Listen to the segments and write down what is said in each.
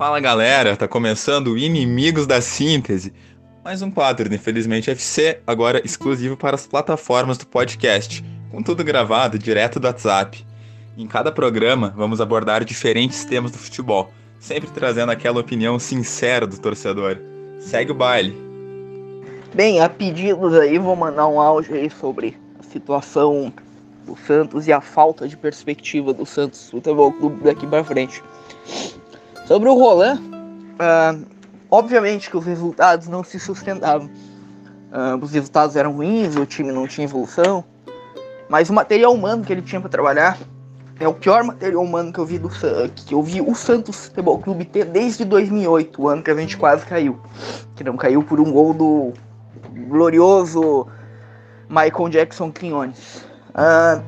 Fala galera, tá começando Inimigos da Síntese. Mais um quadro do Infelizmente FC, agora exclusivo para as plataformas do podcast, com tudo gravado direto do WhatsApp. Em cada programa, vamos abordar diferentes temas do futebol, sempre trazendo aquela opinião sincera do torcedor. Segue o baile. Bem, a pedidos aí, vou mandar um áudio aí sobre a situação do Santos e a falta de perspectiva do Santos Futebol Clube daqui para frente. Sobre o Roland, uh, obviamente que os resultados não se sustentavam. Uh, os resultados eram ruins, o time não tinha evolução, mas o material humano que ele tinha para trabalhar é o pior material humano que eu vi do que eu vi o Santos Futebol Clube ter desde 2008, o ano que a gente quase caiu, que não caiu por um gol do glorioso Michael Jackson Quinones. Uh,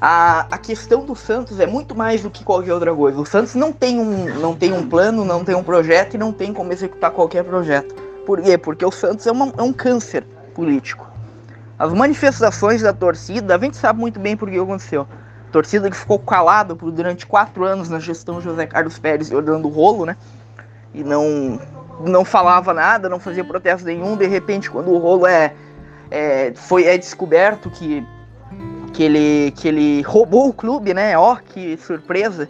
a, a questão do Santos é muito mais do que qualquer outra coisa. O Santos não tem um, não tem um plano, não tem um projeto e não tem como executar qualquer projeto. Por quê? Porque o Santos é, uma, é um câncer político. As manifestações da torcida, a gente sabe muito bem por que aconteceu. A torcida que ficou calada por durante quatro anos na gestão José Carlos Pérez olhando o rolo, né? E não, não falava nada, não fazia protesto nenhum. De repente, quando o rolo é, é, foi, é descoberto que que ele, que ele roubou o clube, né? Ó, que surpresa.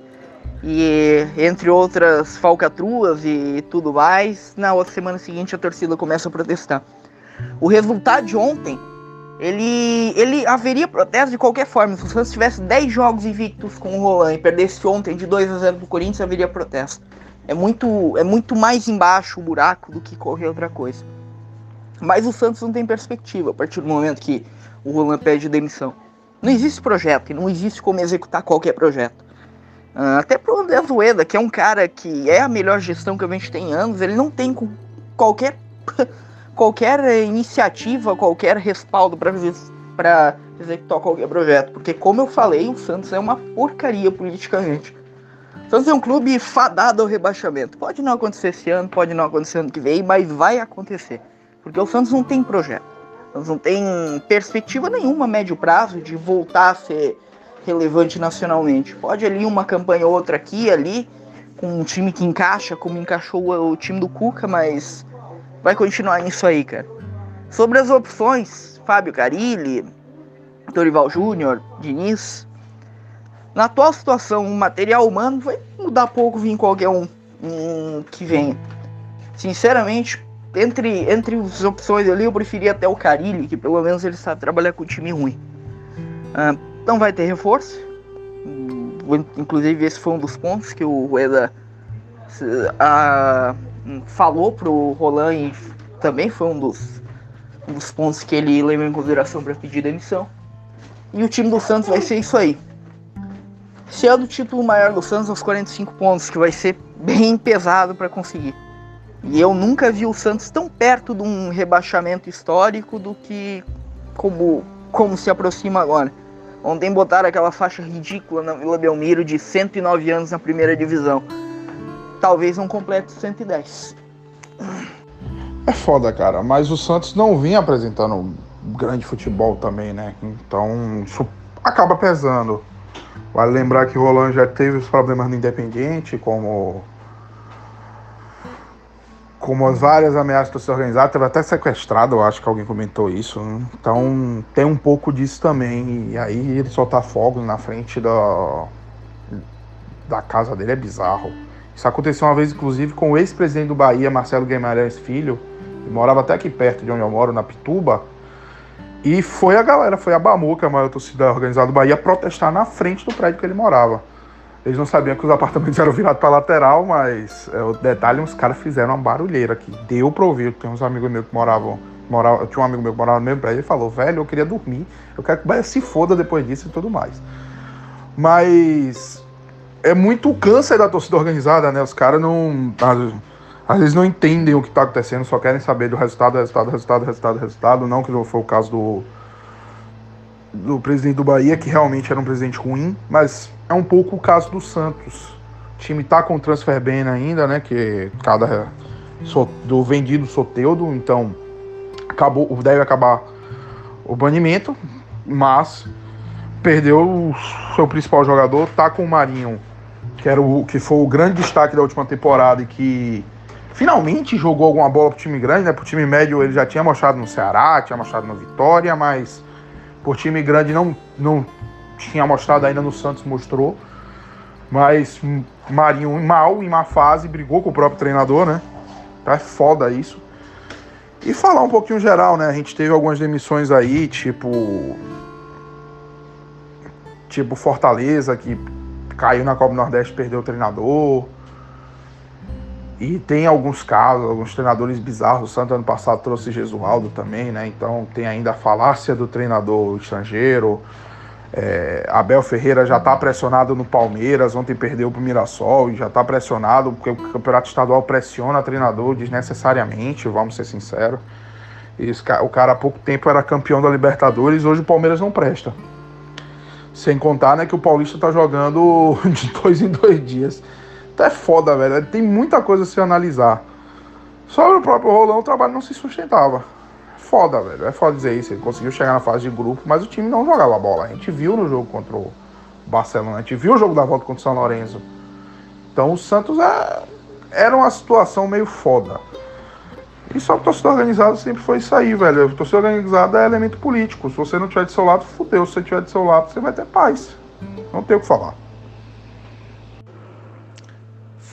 E entre outras falcatruas e tudo mais, na outra semana seguinte a torcida começa a protestar. O resultado de ontem, ele, ele haveria protesto de qualquer forma. Se o Santos tivesse 10 jogos invictos com o Roland e perdesse ontem de 2 a 0 pro Corinthians, haveria protesto. É muito, é muito mais embaixo o buraco do que qualquer outra coisa. Mas o Santos não tem perspectiva a partir do momento que o Roland pede demissão. Não existe projeto e não existe como executar qualquer projeto. Uh, até pro André Zueda, que é um cara que é a melhor gestão que a gente tem em anos, ele não tem qualquer, qualquer iniciativa, qualquer respaldo para executar qualquer projeto. Porque, como eu falei, o Santos é uma porcaria politicamente. O Santos é um clube fadado ao rebaixamento. Pode não acontecer esse ano, pode não acontecer ano que vem, mas vai acontecer. Porque o Santos não tem projeto não tem perspectiva nenhuma a médio prazo de voltar a ser relevante nacionalmente. Pode ali uma campanha ou outra aqui ali, com um time que encaixa, como encaixou o time do Cuca, mas vai continuar nisso aí, cara. Sobre as opções, Fábio Carilli, Dorival Júnior, Diniz. Na atual situação, o material humano vai mudar pouco vir qualquer um, um que venha. Sinceramente, entre, entre as opções ali, eu preferia até o Carilli, que pelo menos ele sabe trabalhar com time ruim. Ah, não vai ter reforço. Inclusive, esse foi um dos pontos que o Rueda ah, falou pro Roland e também foi um dos, um dos pontos que ele levou em consideração para pedir demissão. E o time do Santos vai ser isso aí. Se é do título maior do Santos, aos 45 pontos, que vai ser bem pesado para conseguir. E eu nunca vi o Santos tão perto de um rebaixamento histórico do que como, como se aproxima agora. Ontem botaram aquela faixa ridícula na Vila Belmiro de 109 anos na primeira divisão. Talvez não complete 110. É foda, cara. Mas o Santos não vinha apresentando grande futebol também, né? Então isso acaba pesando. Vale lembrar que o Roland já teve os problemas no Independiente, como como as várias ameaças para se organizar, teve até sequestrado, eu acho que alguém comentou isso. Né? Então tem um pouco disso também. E aí ele soltar fogos na frente da, da casa dele é bizarro. Isso aconteceu uma vez, inclusive, com o ex-presidente do Bahia, Marcelo Guimarães Filho, que morava até aqui perto de onde eu moro, na Pituba. E foi a galera, foi a Bamuca, a maior torcida organizada do Bahia, protestar na frente do prédio que ele morava. Eles não sabiam que os apartamentos eram virados para lateral, mas é, o detalhe, os caras fizeram uma barulheira aqui. Deu pra ouvir. Tem uns amigos meus que moravam. moravam tinha um amigo meu que morava no mesmo prédio. Ele falou, velho, eu queria dormir. Eu quero que o se foda depois disso e tudo mais. Mas é muito câncer da torcida organizada, né? Os caras não. Às, às, vezes não entendem o que tá acontecendo, só querem saber do resultado, resultado, resultado, resultado, resultado. Não que não foi o caso do do presidente do Bahia, que realmente era um presidente ruim, mas é um pouco o caso do Santos. O time tá com transfer ban ainda, né? Que cada do vendido Soteudo, então acabou, deve acabar o banimento, mas perdeu o seu principal jogador, tá com o Marinho, que, era o, que foi o grande destaque da última temporada e que finalmente jogou alguma bola pro time grande, né? Pro time médio ele já tinha mostrado no Ceará, tinha mostrado no Vitória, mas por time grande não, não tinha mostrado ainda no Santos, mostrou. Mas Marinho mal, em má fase, brigou com o próprio treinador, né? Tá é foda isso. E falar um pouquinho geral, né? A gente teve algumas demissões aí, tipo. Tipo Fortaleza, que caiu na Copa Nordeste perdeu o treinador. E tem alguns casos, alguns treinadores bizarros. O Santos ano passado trouxe Gesualdo também, né? Então tem ainda a falácia do treinador estrangeiro. É, Abel Ferreira já está pressionado no Palmeiras, ontem perdeu para Mirassol e já está pressionado, porque o campeonato estadual pressiona treinador desnecessariamente, vamos ser sinceros. Esse, o cara há pouco tempo era campeão da Libertadores, hoje o Palmeiras não presta. Sem contar né, que o Paulista está jogando de dois em dois dias. É foda, velho. Tem muita coisa a se analisar. Sobre o próprio Rolão, o trabalho não se sustentava. Foda, velho. É foda dizer isso. Ele conseguiu chegar na fase de grupo, mas o time não jogava bola. A gente viu no jogo contra o Barcelona. A gente viu o jogo da volta contra o São Lourenço. Então o Santos é... era uma situação meio foda. E só que torcida organizada sempre foi isso aí, velho. A torcida organizada é elemento político. Se você não tiver de seu lado, fudeu. Se você tiver de seu lado, você vai ter paz. Não tem o que falar.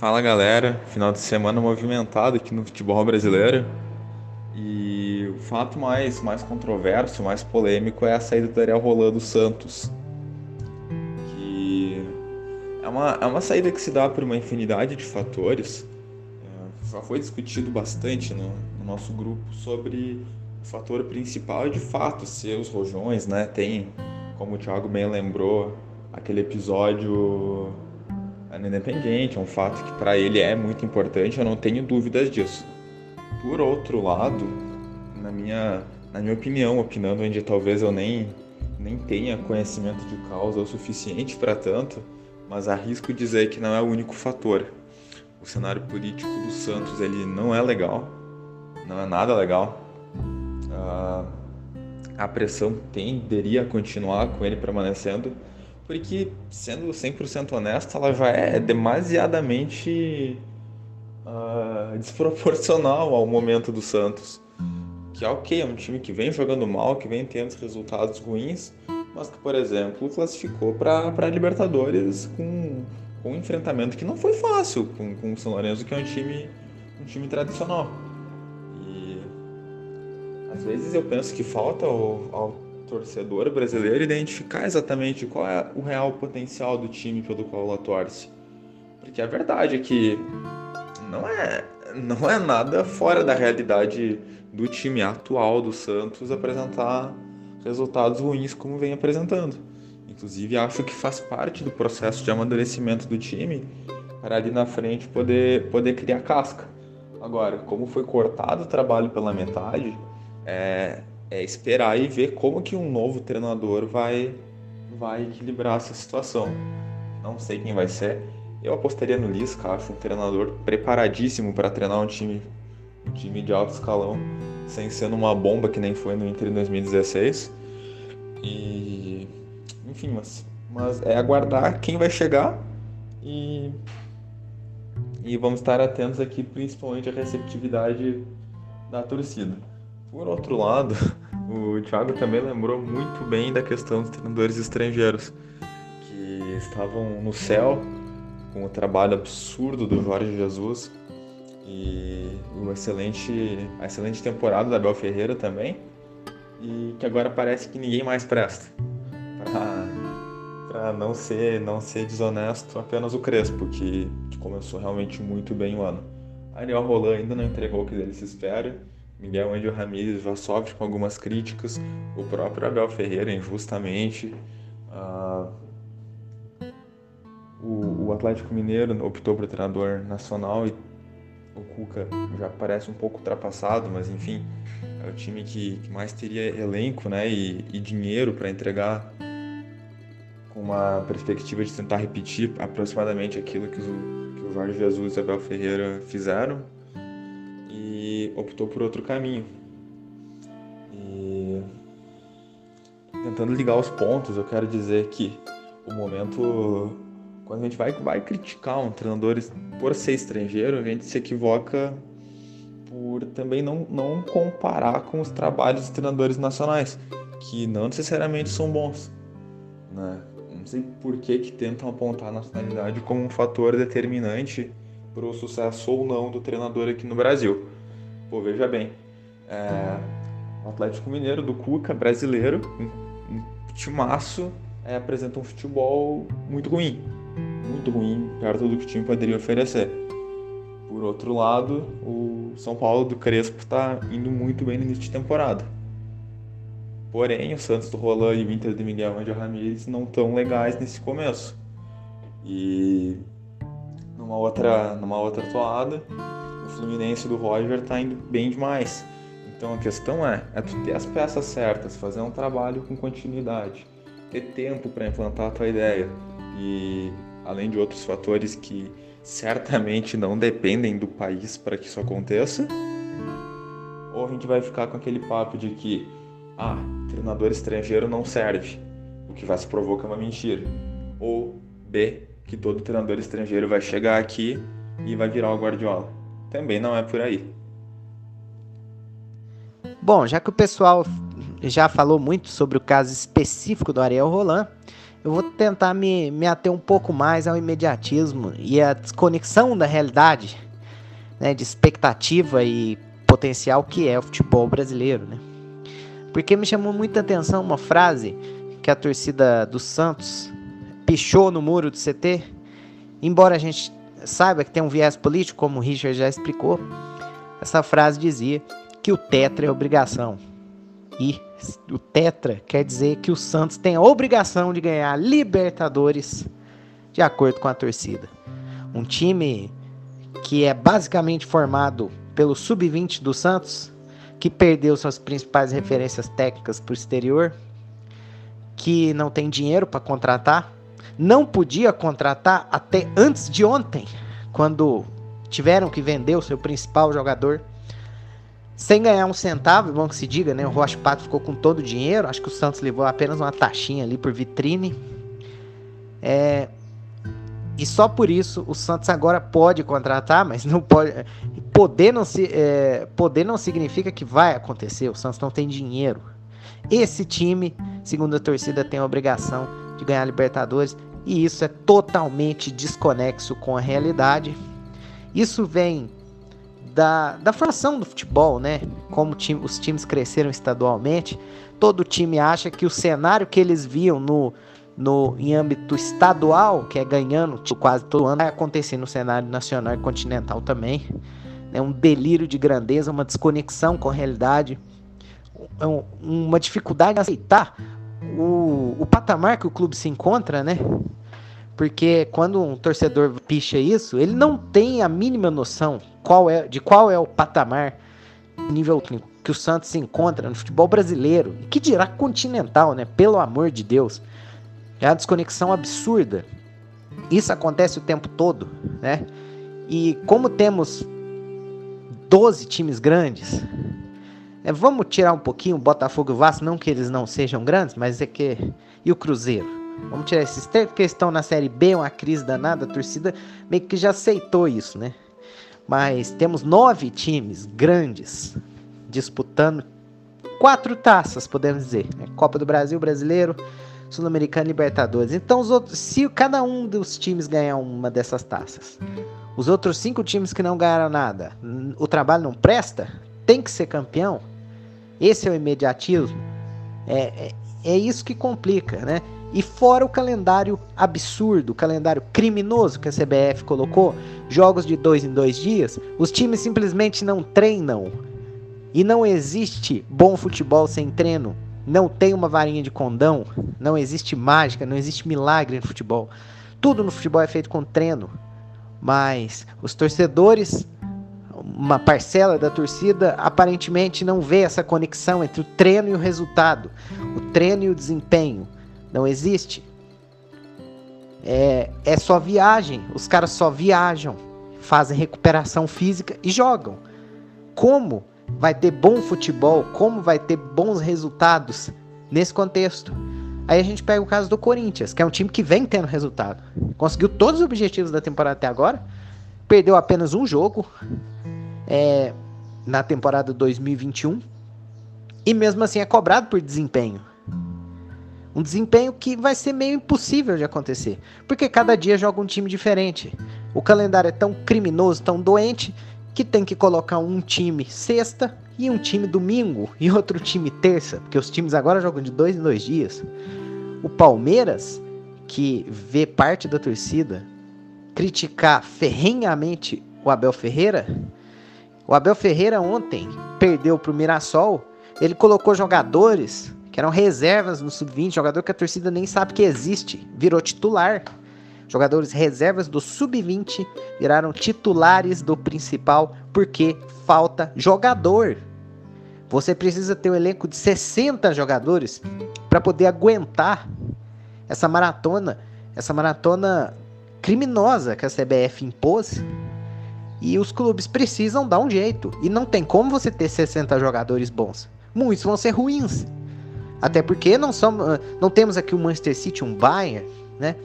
Fala galera, final de semana movimentado aqui no futebol brasileiro. E o fato mais, mais controverso, mais polêmico é a saída do Ariel Roland do Santos. Que é uma, é uma saída que se dá por uma infinidade de fatores. É, já foi discutido bastante no, no nosso grupo sobre o fator principal de fato ser os rojões, né? Tem, como o Thiago bem lembrou, aquele episódio no Independente, é um fato que para ele é muito importante, eu não tenho dúvidas disso. Por outro lado, na minha, na minha opinião, opinando onde talvez eu nem, nem tenha conhecimento de causa o suficiente para tanto, mas arrisco dizer que não é o único fator. O cenário político do Santos ele não é legal, não é nada legal. Uh, a pressão tenderia a continuar com ele permanecendo porque, sendo 100% honesto, ela já é demasiadamente uh, desproporcional ao momento do Santos. Que é ok, é um time que vem jogando mal, que vem tendo resultados ruins, mas que, por exemplo, classificou para Libertadores com, com um enfrentamento que não foi fácil com, com o São Lourenço, que é um time, um time tradicional. E às vezes eu penso que falta ao, ao torcedor brasileiro identificar exatamente qual é o real potencial do time pelo qual ela torce. Porque a verdade é que não é, não é nada fora da realidade do time atual do Santos apresentar resultados ruins como vem apresentando. Inclusive, acho que faz parte do processo de amadurecimento do time para ali na frente poder, poder criar casca. Agora, como foi cortado o trabalho pela metade, é, é esperar e ver como que um novo treinador vai vai equilibrar essa situação. Não sei quem vai ser. Eu apostaria no Lisca, acho um treinador preparadíssimo para treinar um time um time de alto escalão, sem ser uma bomba que nem foi no Inter em 2016. E enfim, mas, mas é aguardar quem vai chegar e e vamos estar atentos aqui principalmente à receptividade da torcida. Por outro lado, o Thiago também lembrou muito bem da questão dos treinadores estrangeiros, que estavam no céu com o trabalho absurdo do Jorge Jesus e o excelente, a excelente temporada da Abel Ferreira também, e que agora parece que ninguém mais presta. Para não ser, não ser desonesto, apenas o Crespo, que, que começou realmente muito bem o ano. Ariel Roland ainda não entregou o que dele se espera Miguel Angel Ramírez já sofre com algumas críticas, o próprio Abel Ferreira injustamente. Uh, o, o, Atlético Mineiro optou por treinador nacional e o Cuca já parece um pouco ultrapassado, mas enfim, é o time que, que mais teria elenco né, e, e dinheiro para entregar. Com uma perspectiva de tentar repetir aproximadamente aquilo que o, que o Jorge Jesus e Abel Ferreira fizeram optou por outro caminho. E tentando ligar os pontos, eu quero dizer que o momento quando a gente vai, vai criticar um treinador por ser estrangeiro, a gente se equivoca por também não, não comparar com os trabalhos dos treinadores nacionais, que não necessariamente são bons. Né? Não sei por que, que tentam apontar a nacionalidade como um fator determinante para o sucesso ou não do treinador aqui no Brasil. Pô, veja bem, é, o Atlético Mineiro do Cuca, brasileiro, um, um timaço, é, apresenta um futebol muito ruim. Muito ruim, perto do que o time poderia oferecer. Por outro lado, o São Paulo do Crespo está indo muito bem no início de temporada. Porém, o Santos do Roland e o Inter de Miguel Angel Ramírez não tão legais nesse começo. E numa outra, numa outra toada, o Fluminense do Roger está indo bem demais. Então a questão é, é tu ter as peças certas, fazer um trabalho com continuidade, ter tempo para implantar a tua ideia e além de outros fatores que certamente não dependem do país para que isso aconteça, ou a gente vai ficar com aquele papo de que ah, treinador estrangeiro não serve, o que vai se provocar uma mentira, ou B, que todo treinador estrangeiro vai chegar aqui e vai virar o Guardiola. Também não é por aí. Bom, já que o pessoal já falou muito sobre o caso específico do Ariel Roland, eu vou tentar me, me ater um pouco mais ao imediatismo e à desconexão da realidade, né, de expectativa e potencial que é o futebol brasileiro, né? Porque me chamou muita atenção uma frase que a torcida do Santos pichou no muro do CT, embora a gente saiba que tem um viés político, como o Richard já explicou, essa frase dizia que o tetra é obrigação. E o tetra quer dizer que o Santos tem a obrigação de ganhar Libertadores de acordo com a torcida. Um time que é basicamente formado pelo sub-20 do Santos, que perdeu suas principais referências técnicas para o exterior, que não tem dinheiro para contratar, não podia contratar até antes de ontem, quando tiveram que vender o seu principal jogador sem ganhar um centavo, bom que se diga, né? O Rocha Pato ficou com todo o dinheiro. Acho que o Santos levou apenas uma taxinha ali por vitrine. É... E só por isso o Santos agora pode contratar, mas não pode. Poder não, se, é... poder não significa que vai acontecer. O Santos não tem dinheiro. Esse time, segundo a torcida, tem a obrigação de ganhar a Libertadores. E isso é totalmente desconexo com a realidade. Isso vem da, da formação do futebol, né? Como time, os times cresceram estadualmente, todo time acha que o cenário que eles viam no, no em âmbito estadual, que é ganhando tipo, quase todo ano, vai acontecer no cenário nacional e continental também. É um delírio de grandeza, uma desconexão com a realidade, uma dificuldade em aceitar o, o patamar que o clube se encontra, né? Porque quando um torcedor picha isso, ele não tem a mínima noção qual é, de qual é o patamar nível que o Santos se encontra no futebol brasileiro. E que dirá continental, né? Pelo amor de Deus. É uma desconexão absurda. Isso acontece o tempo todo, né? E como temos 12 times grandes, é, vamos tirar um pouquinho o Botafogo e Vasco, não que eles não sejam grandes, mas é que. E o Cruzeiro? Vamos tirar esses três, porque estão na Série B, uma crise danada, a torcida meio que já aceitou isso, né? Mas temos nove times grandes disputando quatro taças, podemos dizer. Né? Copa do Brasil, Brasileiro, Sul-Americano e Libertadores. Então, os outros, se cada um dos times ganhar uma dessas taças, os outros cinco times que não ganharam nada, o trabalho não presta, tem que ser campeão. Esse é o imediatismo. É, é, é isso que complica, né? E fora o calendário absurdo, o calendário criminoso que a CBF colocou, jogos de dois em dois dias, os times simplesmente não treinam. E não existe bom futebol sem treino. Não tem uma varinha de condão, não existe mágica, não existe milagre no futebol. Tudo no futebol é feito com treino. Mas os torcedores, uma parcela da torcida, aparentemente não vê essa conexão entre o treino e o resultado, o treino e o desempenho. Não existe. É, é só viagem. Os caras só viajam, fazem recuperação física e jogam. Como vai ter bom futebol? Como vai ter bons resultados nesse contexto? Aí a gente pega o caso do Corinthians, que é um time que vem tendo resultado. Conseguiu todos os objetivos da temporada até agora, perdeu apenas um jogo é, na temporada 2021 e mesmo assim é cobrado por desempenho. Um desempenho que vai ser meio impossível de acontecer, porque cada dia joga um time diferente. O calendário é tão criminoso, tão doente, que tem que colocar um time sexta e um time domingo e outro time terça, porque os times agora jogam de dois em dois dias. O Palmeiras, que vê parte da torcida criticar ferrenhamente o Abel Ferreira, o Abel Ferreira ontem perdeu para o Mirassol, ele colocou jogadores que eram reservas no sub-20, jogador que a torcida nem sabe que existe, virou titular. Jogadores reservas do sub-20 viraram titulares do principal porque falta jogador. Você precisa ter um elenco de 60 jogadores para poder aguentar essa maratona, essa maratona criminosa que a CBF impôs. E os clubes precisam dar um jeito. E não tem como você ter 60 jogadores bons. Muitos vão ser ruins. Até porque não, somos, não temos aqui o Manchester City, um Bayern, né?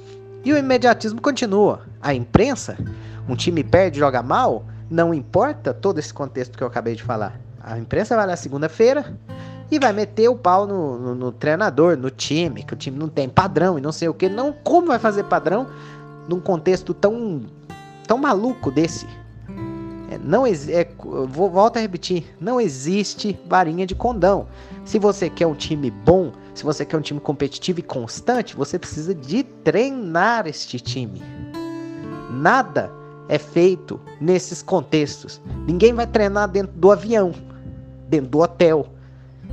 E o imediatismo continua. A imprensa, um time perde, joga mal, não importa todo esse contexto que eu acabei de falar. A imprensa vai lá segunda-feira e vai meter o pau no, no, no, treinador, no time, que o time não tem padrão e não sei o que. Não, como vai fazer padrão num contexto tão, tão maluco desse? É, não é, vou, volto a repetir, não existe varinha de condão. Se você quer um time bom, se você quer um time competitivo e constante, você precisa de treinar este time. Nada é feito nesses contextos. Ninguém vai treinar dentro do avião, dentro do hotel.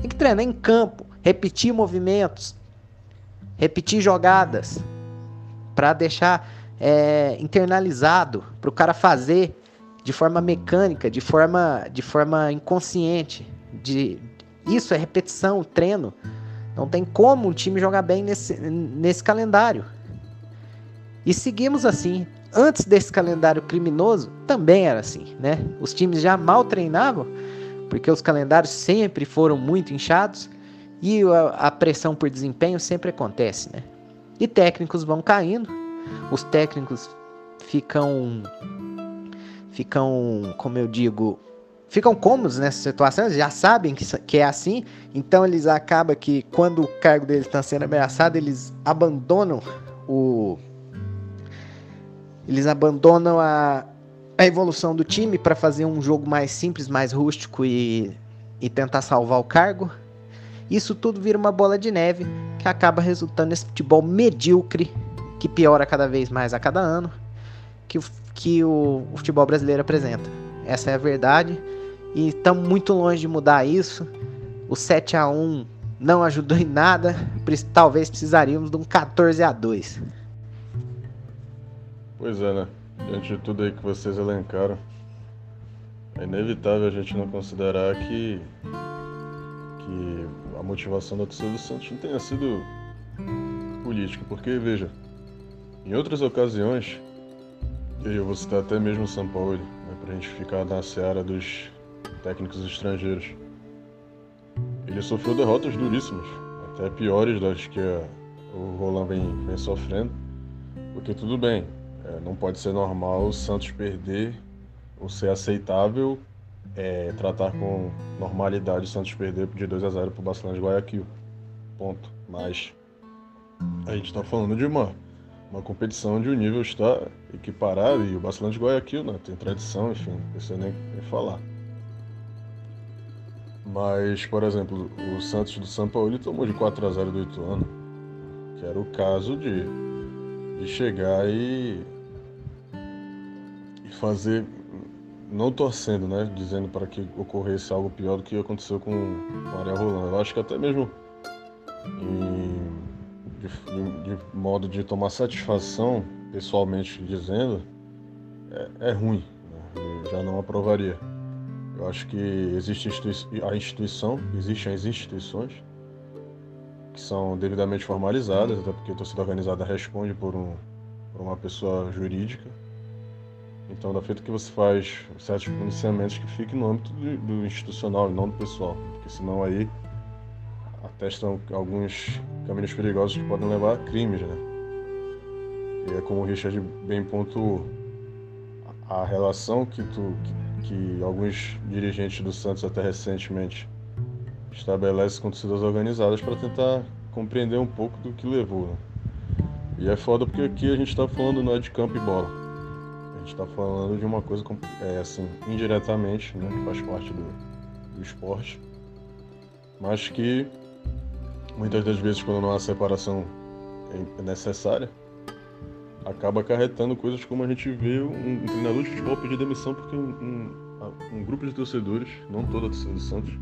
Tem que treinar em campo, repetir movimentos, repetir jogadas, para deixar é, internalizado, para o cara fazer de forma mecânica, de forma, de forma inconsciente. De, isso é repetição, treino. Não tem como um time jogar bem nesse, nesse calendário. E seguimos assim. Antes desse calendário criminoso, também era assim, né? Os times já mal treinavam, porque os calendários sempre foram muito inchados e a, a pressão por desempenho sempre acontece, né? E técnicos vão caindo, os técnicos ficam ficam, como eu digo, ficam cômodos nessa situação, eles já sabem que, que é assim, então eles acabam que quando o cargo deles está sendo ameaçado, eles abandonam o. Eles abandonam a, a evolução do time para fazer um jogo mais simples, mais rústico e, e tentar salvar o cargo. Isso tudo vira uma bola de neve que acaba resultando nesse futebol medíocre que piora cada vez mais a cada ano, que, que o, o futebol brasileiro apresenta. Essa é a verdade. E estamos muito longe de mudar isso. O 7 a 1 não ajudou em nada. Talvez precisaríamos de um 14 a 2 Pois é, né? Diante de tudo aí que vocês elencaram, é inevitável a gente não considerar que, que a motivação da torcida do Santos não tenha sido política. Porque, veja, em outras ocasiões, e eu vou citar até mesmo o São Paulo, né, para a gente ficar na seara dos técnicos estrangeiros. Ele sofreu derrotas duríssimas, até piores das que o Roland vem, vem sofrendo. Porque tudo bem, é, não pode ser normal o Santos perder ou ser aceitável é, tratar com normalidade o Santos perder de 2 a 0 para o Barcelona de Guayaquil. Ponto. Mas a gente está falando de uma, uma competição onde o nível está equiparado e o Barcelona de Guayaquil né, tem tradição, enfim, não precisa nem, nem falar. Mas, por exemplo, o Santos do São Paulo tomou de 4 a 0 do Ituano, que era o caso de, de chegar e, e fazer, não torcendo, né? Dizendo para que ocorresse algo pior do que aconteceu com o Ariel Roland. Eu acho que até mesmo em, de, de, modo de tomar satisfação, pessoalmente dizendo, é, é ruim. Né? Já não aprovaria. Eu acho que existe a instituição, existem as instituições que são devidamente formalizadas, até porque a torcida organizada responde por, um, por uma pessoa jurídica. Então, da feita que você faz certos pronunciamentos que fiquem no âmbito do, do institucional e não do pessoal, porque senão aí atestam alguns caminhos perigosos que podem levar a crimes, né? E é como o Richard bem pontuou, a relação que, tu, que, que alguns dirigentes do Santos até recentemente estabelece com torcidas organizadas para tentar compreender um pouco do que levou. Né? E é foda porque aqui a gente está falando não é de campo e bola. A gente está falando de uma coisa é, assim, indiretamente, né, que faz parte do, do esporte, mas que muitas das vezes quando não há separação necessária, acaba acarretando coisas como a gente vê um, um treinador de futebol pedir demissão porque um, um, um, grupo de torcedores, não toda a torcida do Santos,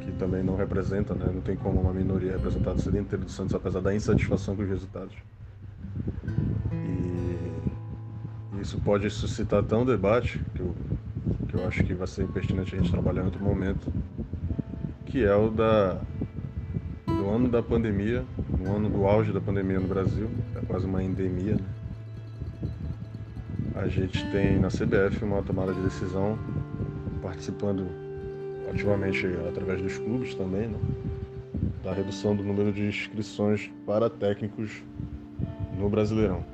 que também não representa, né? não tem como uma minoria representar a torcida inteira do Santos, apesar da insatisfação com os resultados. E isso pode suscitar tão debate que eu, que eu acho que vai ser pertinente a gente trabalhar em outro momento, que é o da do ano da pandemia, no ano do auge da pandemia no Brasil, é quase uma endemia, né? a gente tem na CBF uma tomada de decisão participando ativamente através dos clubes também, né? da redução do número de inscrições para técnicos no Brasileirão.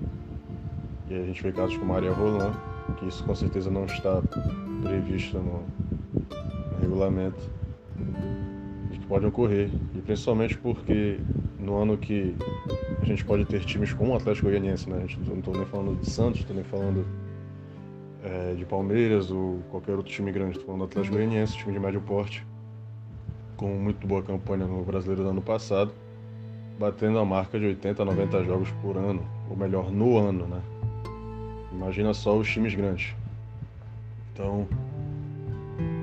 E a gente vê casos como Maria Roland, que isso com certeza não está previsto no, no regulamento, pode ocorrer. E principalmente porque no ano que a gente pode ter times como o Atlético Goianiense, né? Gente não estou nem falando de Santos, estou nem falando é, de Palmeiras ou qualquer outro time grande, estou falando do Atlético Goianiense, time de médio porte, com muito boa campanha no Brasileiro do ano passado, batendo a marca de 80 a 90 jogos por ano, ou melhor, no ano, né? Imagina só os times grandes. Então,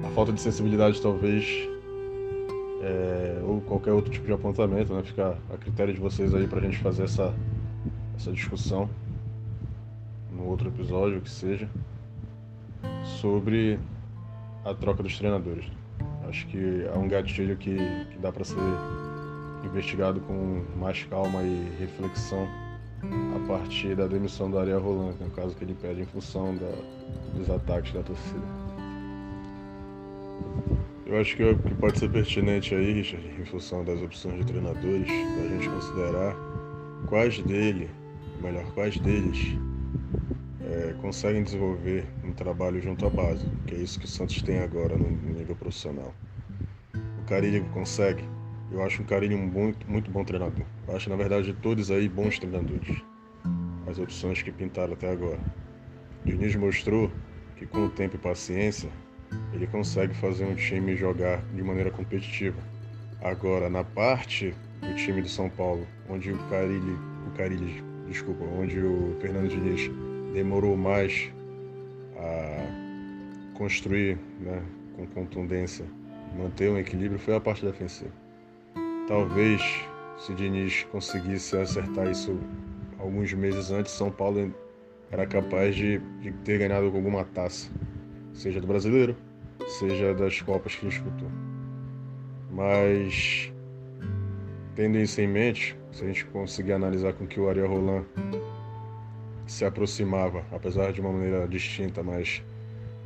a falta de sensibilidade talvez é, ou qualquer outro tipo de apontamento, né? Fica a critério de vocês aí para a gente fazer essa, essa discussão no outro episódio, que seja, sobre a troca dos treinadores. Acho que é um gatilho que, que dá para ser investigado com mais calma e reflexão a partir da demissão do Ariel Roland, no caso que ele pede em função da, dos ataques da torcida. Eu acho que o que pode ser pertinente aí, Richard, em função das opções de treinadores, a gente considerar quais dele, melhor, quais deles é, conseguem desenvolver um trabalho junto à base, que é isso que o Santos tem agora no nível profissional. O Carilho consegue. Eu acho o Carilho um muito, muito bom treinador. Eu acho, na verdade, todos aí bons treinadores. As opções que pintaram até agora. Diniz mostrou que com o tempo e paciência ele consegue fazer um time jogar de maneira competitiva. Agora, na parte do time do São Paulo, onde o Carilli, o Carilli, desculpa, onde o Fernando Diniz demorou mais a construir, né, com contundência, manter um equilíbrio, foi a parte defensiva. Talvez, se Diniz conseguisse acertar isso alguns meses antes, São Paulo era capaz de, de ter ganhado alguma taça seja do brasileiro, seja das Copas que disputou. Mas, tendo isso em mente, se a gente conseguir analisar com que o Ariel Roland se aproximava, apesar de uma maneira distinta, mas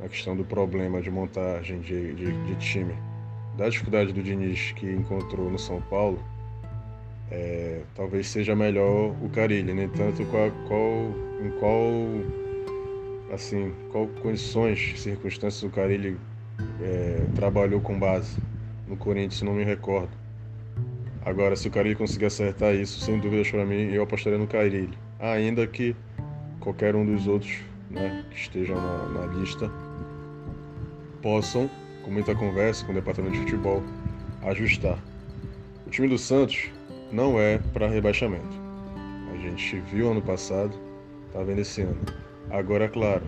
na questão do problema de montagem de, de, de time, da dificuldade do Diniz que encontrou no São Paulo, é, talvez seja melhor o Carilli, nem tanto qual, qual, em qual assim, qual condições, circunstâncias o Carilli é, trabalhou com base no Corinthians, não me recordo. Agora, se o Carilli conseguir acertar isso, sem dúvidas para mim, eu apostaria no Carilli. Ainda que qualquer um dos outros né, que estejam na, na lista possam, com muita conversa com o departamento de futebol, ajustar. O time do Santos não é para rebaixamento. A gente viu ano passado, tá vendo esse ano. Agora, claro,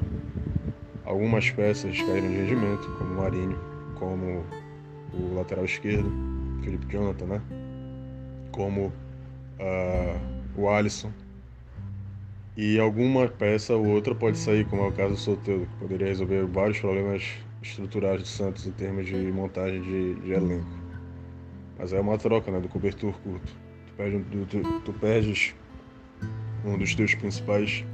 algumas peças caíram de rendimento, como o Marinho, como o lateral esquerdo, Felipe Jonathan, né? Como uh, o Alisson. E alguma peça ou outra pode sair, como é o caso do Soteldo, que poderia resolver vários problemas estruturais do Santos em termos de montagem de, de elenco. Mas é uma troca né, do cobertor curto. Tu, perde, tu, tu perdes um dos teus principais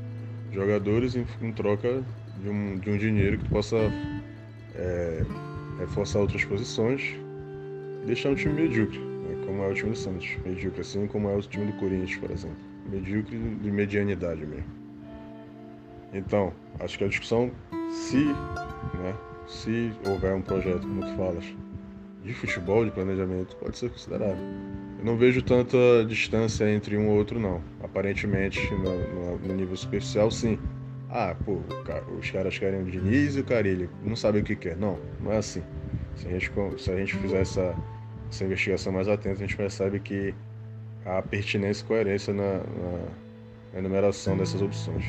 jogadores em, em troca de um, de um dinheiro que tu possa é, reforçar outras posições e deixar um time medíocre. né, como é o time do Santos, medíocre, assim como é o time do Corinthians, por exemplo. Medíocre de medianidade mesmo. Então, acho que a discussão, se, né, se houver um projeto, como tu falas, de futebol, de planejamento, pode ser considerável. Eu não vejo tanta distância entre um ou outro, não. Aparentemente, no, no, no nível superficial, sim. Ah, pô, os caras querem o Diniz e o Carilho, não sabem o que quer. Não, não é assim. Se a gente, se a gente fizer essa, essa investigação mais atenta, a gente percebe que há pertinência e coerência na, na, enumeração dessas opções.